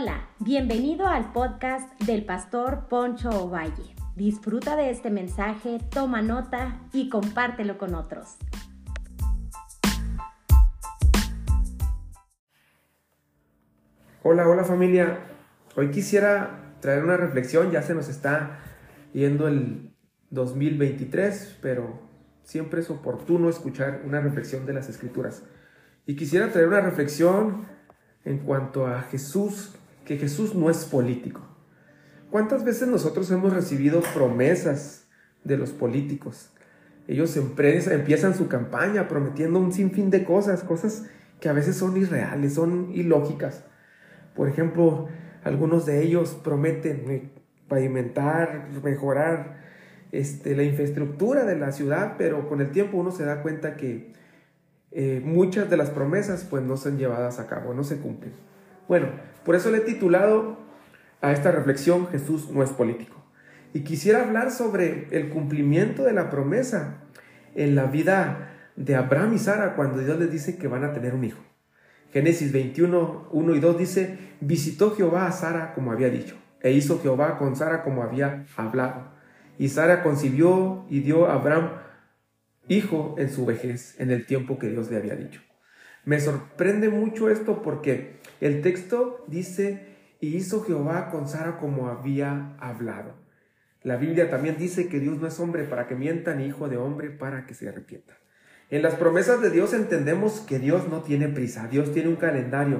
Hola, bienvenido al podcast del pastor Poncho Ovalle. Disfruta de este mensaje, toma nota y compártelo con otros. Hola, hola familia. Hoy quisiera traer una reflexión, ya se nos está yendo el 2023, pero siempre es oportuno escuchar una reflexión de las escrituras. Y quisiera traer una reflexión en cuanto a Jesús, que Jesús no es político. ¿Cuántas veces nosotros hemos recibido promesas de los políticos? Ellos empiezan su campaña prometiendo un sinfín de cosas, cosas que a veces son irreales, son ilógicas. Por ejemplo, algunos de ellos prometen pavimentar, mejorar este, la infraestructura de la ciudad, pero con el tiempo uno se da cuenta que eh, muchas de las promesas pues no son llevadas a cabo, no se cumplen. Bueno, por eso le he titulado a esta reflexión Jesús no es político. Y quisiera hablar sobre el cumplimiento de la promesa en la vida de Abraham y Sara cuando Dios les dice que van a tener un hijo. Génesis 21, 1 y 2 dice, visitó Jehová a Sara como había dicho, e hizo Jehová con Sara como había hablado. Y Sara concibió y dio a Abraham hijo en su vejez, en el tiempo que Dios le había dicho. Me sorprende mucho esto porque el texto dice, y hizo Jehová con Sara como había hablado. La Biblia también dice que Dios no es hombre para que mienta, ni hijo de hombre para que se arrepienta. En las promesas de Dios entendemos que Dios no tiene prisa, Dios tiene un calendario,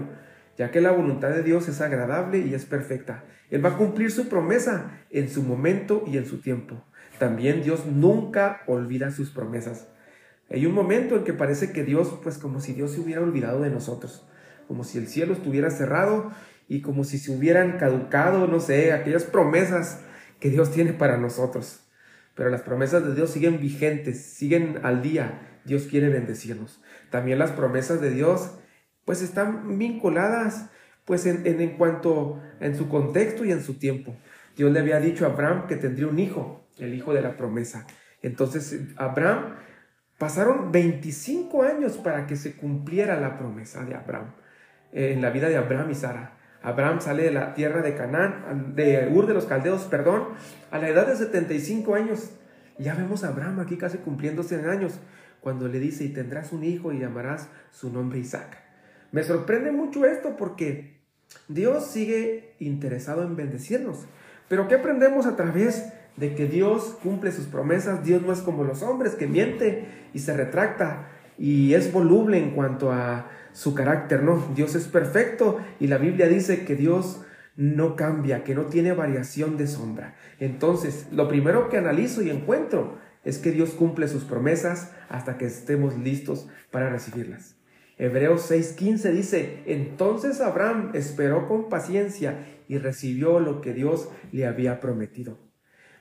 ya que la voluntad de Dios es agradable y es perfecta. Él va a cumplir su promesa en su momento y en su tiempo. También Dios nunca olvida sus promesas. Hay un momento en que parece que Dios, pues como si Dios se hubiera olvidado de nosotros, como si el cielo estuviera cerrado y como si se hubieran caducado, no sé, aquellas promesas que Dios tiene para nosotros. Pero las promesas de Dios siguen vigentes, siguen al día. Dios quiere bendecirnos. También las promesas de Dios, pues están vinculadas, pues en, en, en cuanto en su contexto y en su tiempo. Dios le había dicho a Abraham que tendría un hijo el hijo de la promesa. Entonces, Abraham, pasaron 25 años para que se cumpliera la promesa de Abraham, eh, en la vida de Abraham y Sara. Abraham sale de la tierra de Canaán, de Ur de los Caldeos, perdón, a la edad de 75 años. Ya vemos a Abraham aquí casi cumpliendo 100 años, cuando le dice, y tendrás un hijo y llamarás su nombre Isaac. Me sorprende mucho esto porque Dios sigue interesado en bendecirnos. Pero ¿qué aprendemos a través de que Dios cumple sus promesas, Dios no es como los hombres que miente y se retracta y es voluble en cuanto a su carácter, no, Dios es perfecto y la Biblia dice que Dios no cambia, que no tiene variación de sombra. Entonces, lo primero que analizo y encuentro es que Dios cumple sus promesas hasta que estemos listos para recibirlas. Hebreos 6:15 dice, entonces Abraham esperó con paciencia y recibió lo que Dios le había prometido.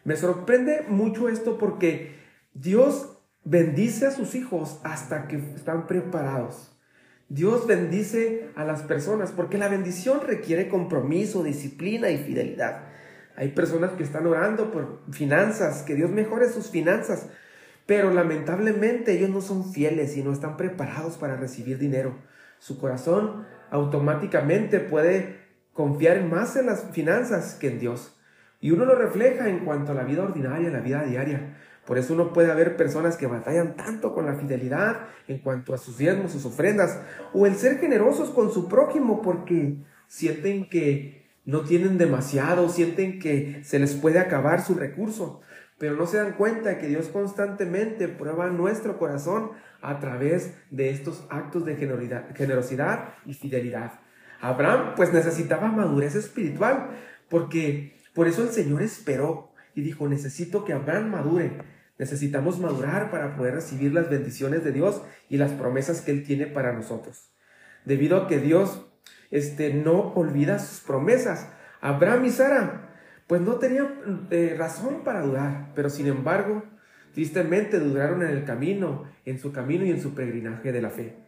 Me sorprende mucho esto porque Dios bendice a sus hijos hasta que están preparados. Dios bendice a las personas porque la bendición requiere compromiso, disciplina y fidelidad. Hay personas que están orando por finanzas, que Dios mejore sus finanzas, pero lamentablemente ellos no son fieles y no están preparados para recibir dinero. Su corazón automáticamente puede confiar más en las finanzas que en Dios. Y uno lo refleja en cuanto a la vida ordinaria, la vida diaria. Por eso uno puede haber personas que batallan tanto con la fidelidad en cuanto a sus diezmos, sus ofrendas, o el ser generosos con su prójimo porque sienten que no tienen demasiado, sienten que se les puede acabar su recurso, pero no se dan cuenta que Dios constantemente prueba nuestro corazón a través de estos actos de generosidad y fidelidad. Abraham pues necesitaba madurez espiritual porque por eso el Señor esperó y dijo, necesito que Abraham madure. Necesitamos madurar para poder recibir las bendiciones de Dios y las promesas que Él tiene para nosotros. Debido a que Dios este, no olvida sus promesas. Abraham y Sara, pues no tenían eh, razón para dudar, pero sin embargo, tristemente dudaron en el camino, en su camino y en su peregrinaje de la fe.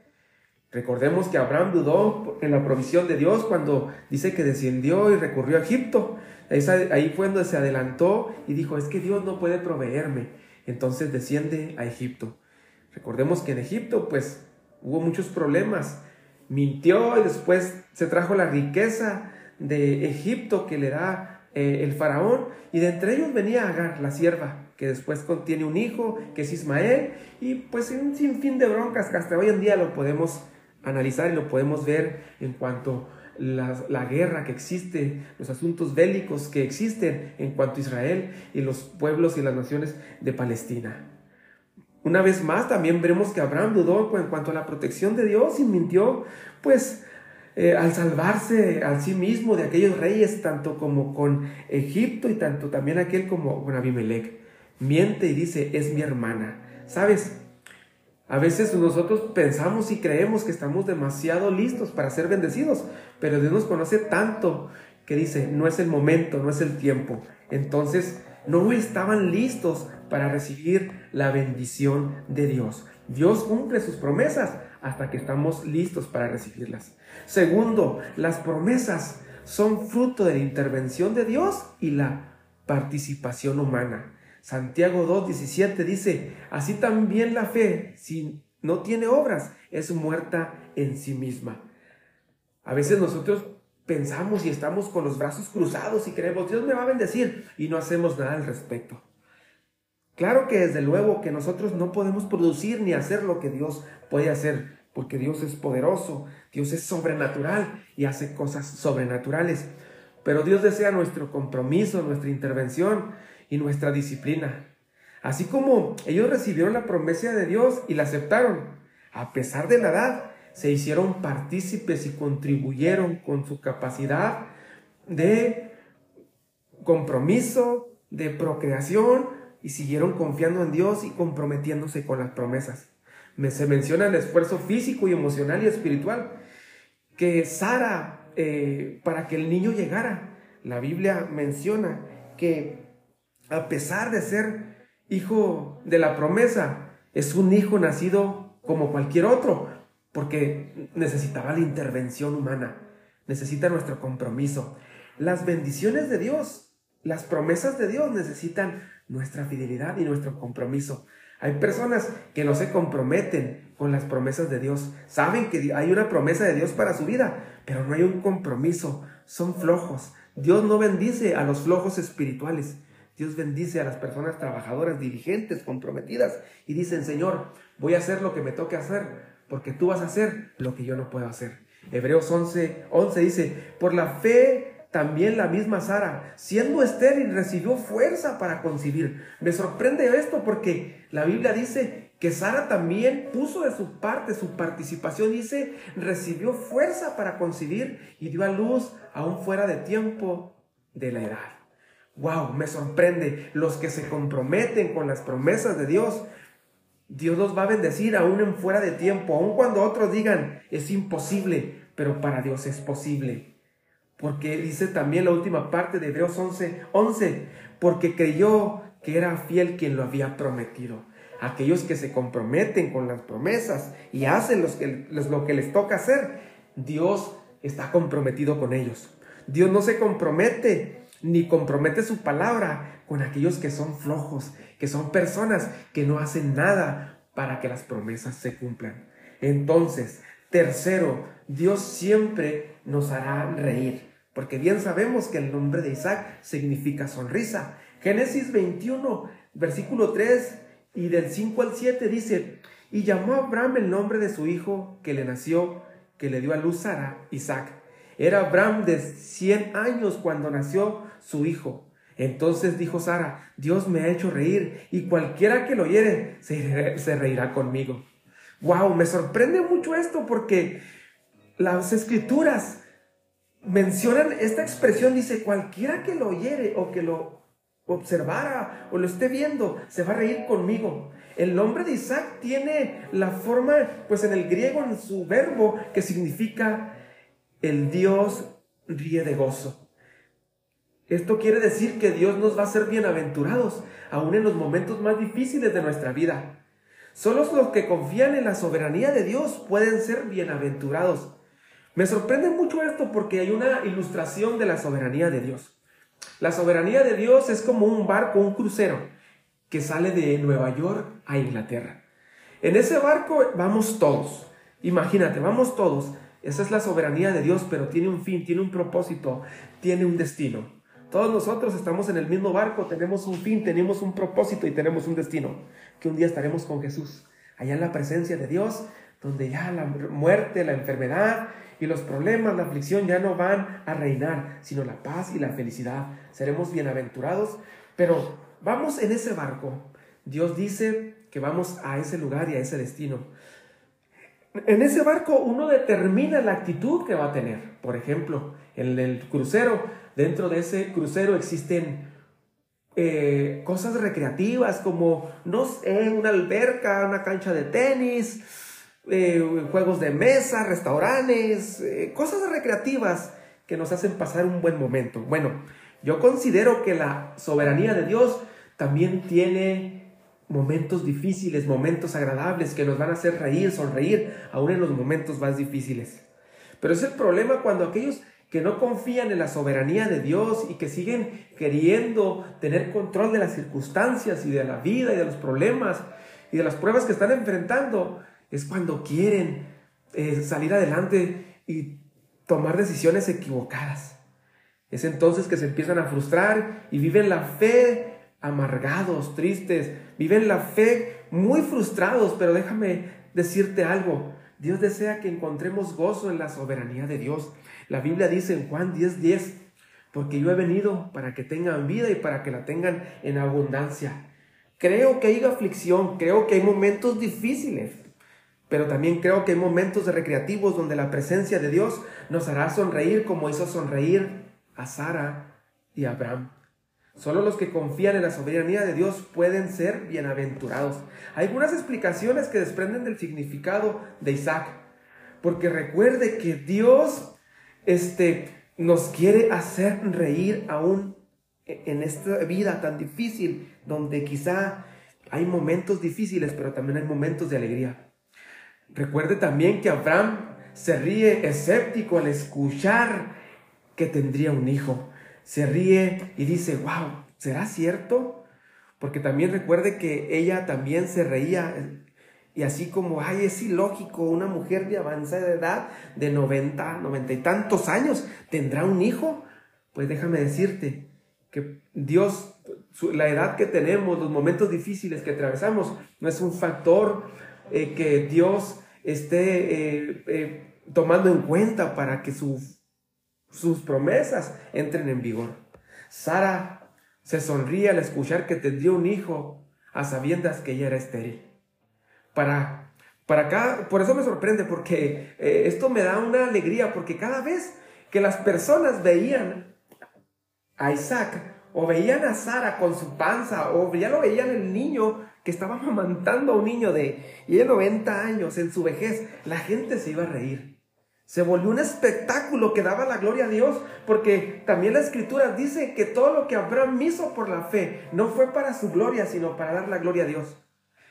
Recordemos que Abraham dudó en la provisión de Dios cuando dice que descendió y recurrió a Egipto. Ahí fue donde se adelantó y dijo, es que Dios no puede proveerme. Entonces desciende a Egipto. Recordemos que en Egipto pues hubo muchos problemas. Mintió y después se trajo la riqueza de Egipto que le da eh, el faraón, y de entre ellos venía Agar, la sierva, que después contiene un hijo, que es Ismael, y pues un sinfín de broncas que hasta hoy en día lo podemos analizar y lo podemos ver en cuanto la, la, guerra que existe, los asuntos bélicos que existen en cuanto a Israel y los pueblos y las naciones de Palestina. Una vez más también veremos que Abraham dudó en cuanto a la protección de Dios y mintió, pues eh, al salvarse a sí mismo de aquellos reyes, tanto como con Egipto y tanto también aquel como con Abimelech. Miente y dice, es mi hermana. ¿Sabes? A veces nosotros pensamos y creemos que estamos demasiado listos para ser bendecidos, pero Dios nos conoce tanto que dice, no es el momento, no es el tiempo. Entonces, no estaban listos para recibir la bendición de Dios. Dios cumple sus promesas hasta que estamos listos para recibirlas. Segundo, las promesas son fruto de la intervención de Dios y la participación humana. Santiago 2.17 dice, así también la fe, si no tiene obras, es muerta en sí misma. A veces nosotros pensamos y estamos con los brazos cruzados y creemos, Dios me va a bendecir y no hacemos nada al respecto. Claro que desde luego que nosotros no podemos producir ni hacer lo que Dios puede hacer, porque Dios es poderoso, Dios es sobrenatural y hace cosas sobrenaturales. Pero Dios desea nuestro compromiso, nuestra intervención y nuestra disciplina. Así como ellos recibieron la promesa de Dios y la aceptaron, a pesar de la edad, se hicieron partícipes y contribuyeron con su capacidad de compromiso, de procreación, y siguieron confiando en Dios y comprometiéndose con las promesas. se menciona el esfuerzo físico y emocional y espiritual que Sara, eh, para que el niño llegara, la Biblia menciona que a pesar de ser hijo de la promesa, es un hijo nacido como cualquier otro, porque necesitaba la intervención humana, necesita nuestro compromiso. Las bendiciones de Dios, las promesas de Dios necesitan nuestra fidelidad y nuestro compromiso. Hay personas que no se comprometen con las promesas de Dios. Saben que hay una promesa de Dios para su vida, pero no hay un compromiso. Son flojos. Dios no bendice a los flojos espirituales. Dios bendice a las personas trabajadoras, diligentes, comprometidas y dicen, Señor, voy a hacer lo que me toque hacer, porque tú vas a hacer lo que yo no puedo hacer. Hebreos 11, 11 dice, por la fe también la misma Sara, siendo estéril, recibió fuerza para concebir. Me sorprende esto porque la Biblia dice que Sara también puso de su parte, su participación, dice, recibió fuerza para concebir y dio a luz aún fuera de tiempo de la edad. Wow, me sorprende. Los que se comprometen con las promesas de Dios, Dios los va a bendecir aún en fuera de tiempo, aun cuando otros digan es imposible, pero para Dios es posible. Porque dice también la última parte de Hebreos 11, 11, porque creyó que era fiel quien lo había prometido. Aquellos que se comprometen con las promesas y hacen los que, lo que les toca hacer, Dios está comprometido con ellos. Dios no se compromete ni compromete su palabra con aquellos que son flojos, que son personas que no hacen nada para que las promesas se cumplan. Entonces, tercero, Dios siempre nos hará reír, porque bien sabemos que el nombre de Isaac significa sonrisa. Génesis 21, versículo 3 y del 5 al 7 dice, y llamó a Abraham el nombre de su hijo que le nació, que le dio a luz Sara, Isaac. Era Abraham de 100 años cuando nació su hijo. Entonces dijo Sara, Dios me ha hecho reír y cualquiera que lo oyere se, reirá conmigo. Wow, me sorprende mucho esto porque las escrituras mencionan esta expresión, dice, cualquiera que lo oyere o que lo observara o lo esté viendo, se va a reír conmigo. El nombre de Isaac tiene la forma, pues en el griego, en su verbo, que significa el Dios ríe de gozo. Esto quiere decir que Dios nos va a hacer bienaventurados, aún en los momentos más difíciles de nuestra vida. Solo los que confían en la soberanía de Dios pueden ser bienaventurados. Me sorprende mucho esto porque hay una ilustración de la soberanía de Dios. La soberanía de Dios es como un barco, un crucero, que sale de Nueva York a Inglaterra. En ese barco vamos todos. Imagínate, vamos todos. Esa es la soberanía de Dios, pero tiene un fin, tiene un propósito, tiene un destino. Todos nosotros estamos en el mismo barco, tenemos un fin, tenemos un propósito y tenemos un destino, que un día estaremos con Jesús, allá en la presencia de Dios, donde ya la muerte, la enfermedad y los problemas, la aflicción ya no van a reinar, sino la paz y la felicidad. Seremos bienaventurados, pero vamos en ese barco. Dios dice que vamos a ese lugar y a ese destino. En ese barco uno determina la actitud que va a tener. Por ejemplo, en el crucero, dentro de ese crucero existen eh, cosas recreativas como, no sé, una alberca, una cancha de tenis, eh, juegos de mesa, restaurantes, eh, cosas recreativas que nos hacen pasar un buen momento. Bueno, yo considero que la soberanía de Dios también tiene momentos difíciles, momentos agradables que nos van a hacer reír, sonreír, aún en los momentos más difíciles. Pero es el problema cuando aquellos que no confían en la soberanía de Dios y que siguen queriendo tener control de las circunstancias y de la vida y de los problemas y de las pruebas que están enfrentando, es cuando quieren eh, salir adelante y tomar decisiones equivocadas. Es entonces que se empiezan a frustrar y viven la fe amargados, tristes, viven la fe muy frustrados, pero déjame decirte algo. Dios desea que encontremos gozo en la soberanía de Dios. La Biblia dice en Juan 10:10, 10, porque yo he venido para que tengan vida y para que la tengan en abundancia. Creo que hay aflicción, creo que hay momentos difíciles, pero también creo que hay momentos recreativos donde la presencia de Dios nos hará sonreír como hizo sonreír a Sara y a Abraham. Solo los que confían en la soberanía de Dios pueden ser bienaventurados. Hay algunas explicaciones que desprenden del significado de Isaac. Porque recuerde que Dios este, nos quiere hacer reír aún en esta vida tan difícil, donde quizá hay momentos difíciles, pero también hay momentos de alegría. Recuerde también que Abraham se ríe escéptico al escuchar que tendría un hijo. Se ríe y dice, wow, ¿será cierto? Porque también recuerde que ella también se reía y así como, ay, es ilógico, una mujer de avanzada edad, de 90, 90 y tantos años, tendrá un hijo. Pues déjame decirte que Dios, la edad que tenemos, los momentos difíciles que atravesamos, no es un factor eh, que Dios esté eh, eh, tomando en cuenta para que sus promesas entren en vigor. Sara se sonríe al escuchar que tendría un hijo a sabiendas que ella era estéril. Para, para acá, por eso me sorprende, porque esto me da una alegría, porque cada vez que las personas veían a Isaac o veían a Sara con su panza, o ya lo veían el niño que estaba amamantando a un niño de, y de 90 años en su vejez, la gente se iba a reír. Se volvió un espectáculo que daba la gloria a Dios, porque también la escritura dice que todo lo que Abraham hizo por la fe no fue para su gloria, sino para dar la gloria a Dios.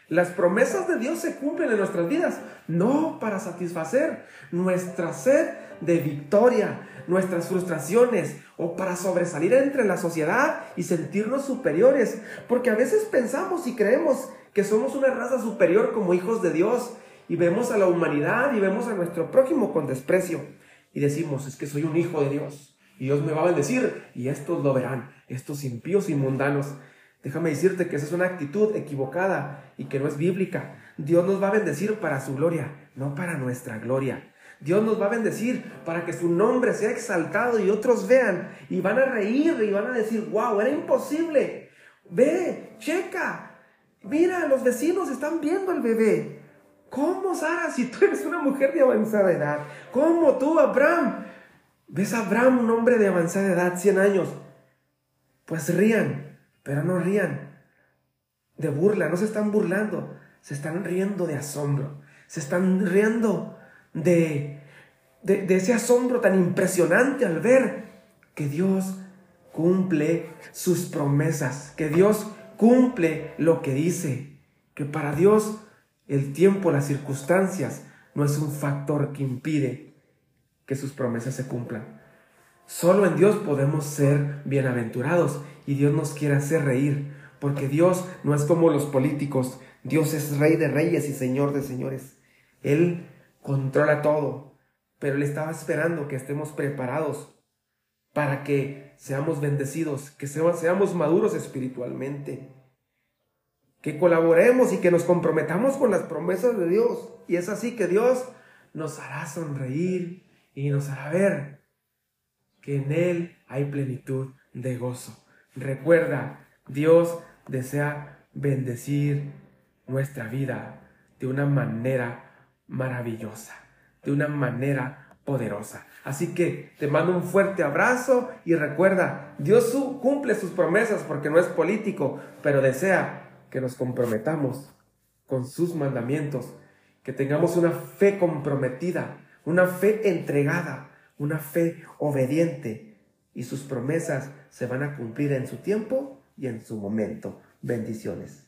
Las promesas de Dios se cumplen en nuestras vidas, no para satisfacer nuestra sed de victoria, nuestras frustraciones o para sobresalir entre la sociedad y sentirnos superiores, porque a veces pensamos y creemos que somos una raza superior como hijos de Dios y vemos a la humanidad y vemos a nuestro prójimo con desprecio y decimos, es que soy un hijo de Dios y Dios me va a bendecir y estos lo verán, estos impíos y mundanos. Déjame decirte que esa es una actitud equivocada y que no es bíblica. Dios nos va a bendecir para su gloria, no para nuestra gloria. Dios nos va a bendecir para que su nombre sea exaltado y otros vean y van a reír y van a decir, wow, era imposible. Ve, checa, mira, los vecinos están viendo al bebé. ¿Cómo, Sara, si tú eres una mujer de avanzada edad? ¿Cómo tú, Abraham? ¿Ves a Abraham, un hombre de avanzada edad, 100 años? Pues rían, pero no rían de burla, no se están burlando, se están riendo de asombro, se están riendo de, de, ese asombro tan impresionante al ver que Dios cumple sus promesas, que Dios cumple lo que dice, que para Dios el tiempo, las circunstancias no es un factor que impide que sus promesas se cumplan. Solo en Dios podemos ser bienaventurados y Dios nos quiere hacer reír, porque Dios no es como los políticos, Dios es rey de reyes y señor de señores. Él controla todo. pero Él estaba esperando que estemos preparados para que seamos bendecidos, que seamos maduros espiritualmente, que colaboremos y que nos comprometamos con las promesas de Dios. Y es así que Dios nos hará sonreír y nos hará ver que en Él hay plenitud de gozo. Recuerda, Dios desea bendecir nuestra vida de una manera maravillosa, de una manera poderosa. Así que te mando un fuerte abrazo y recuerda, Dios cumple sus promesas porque no es político, pero desea que nos comprometamos con sus mandamientos, que tengamos una fe comprometida, una fe entregada, una fe obediente y sus promesas se van a cumplir en su tiempo y en su momento. Bendiciones.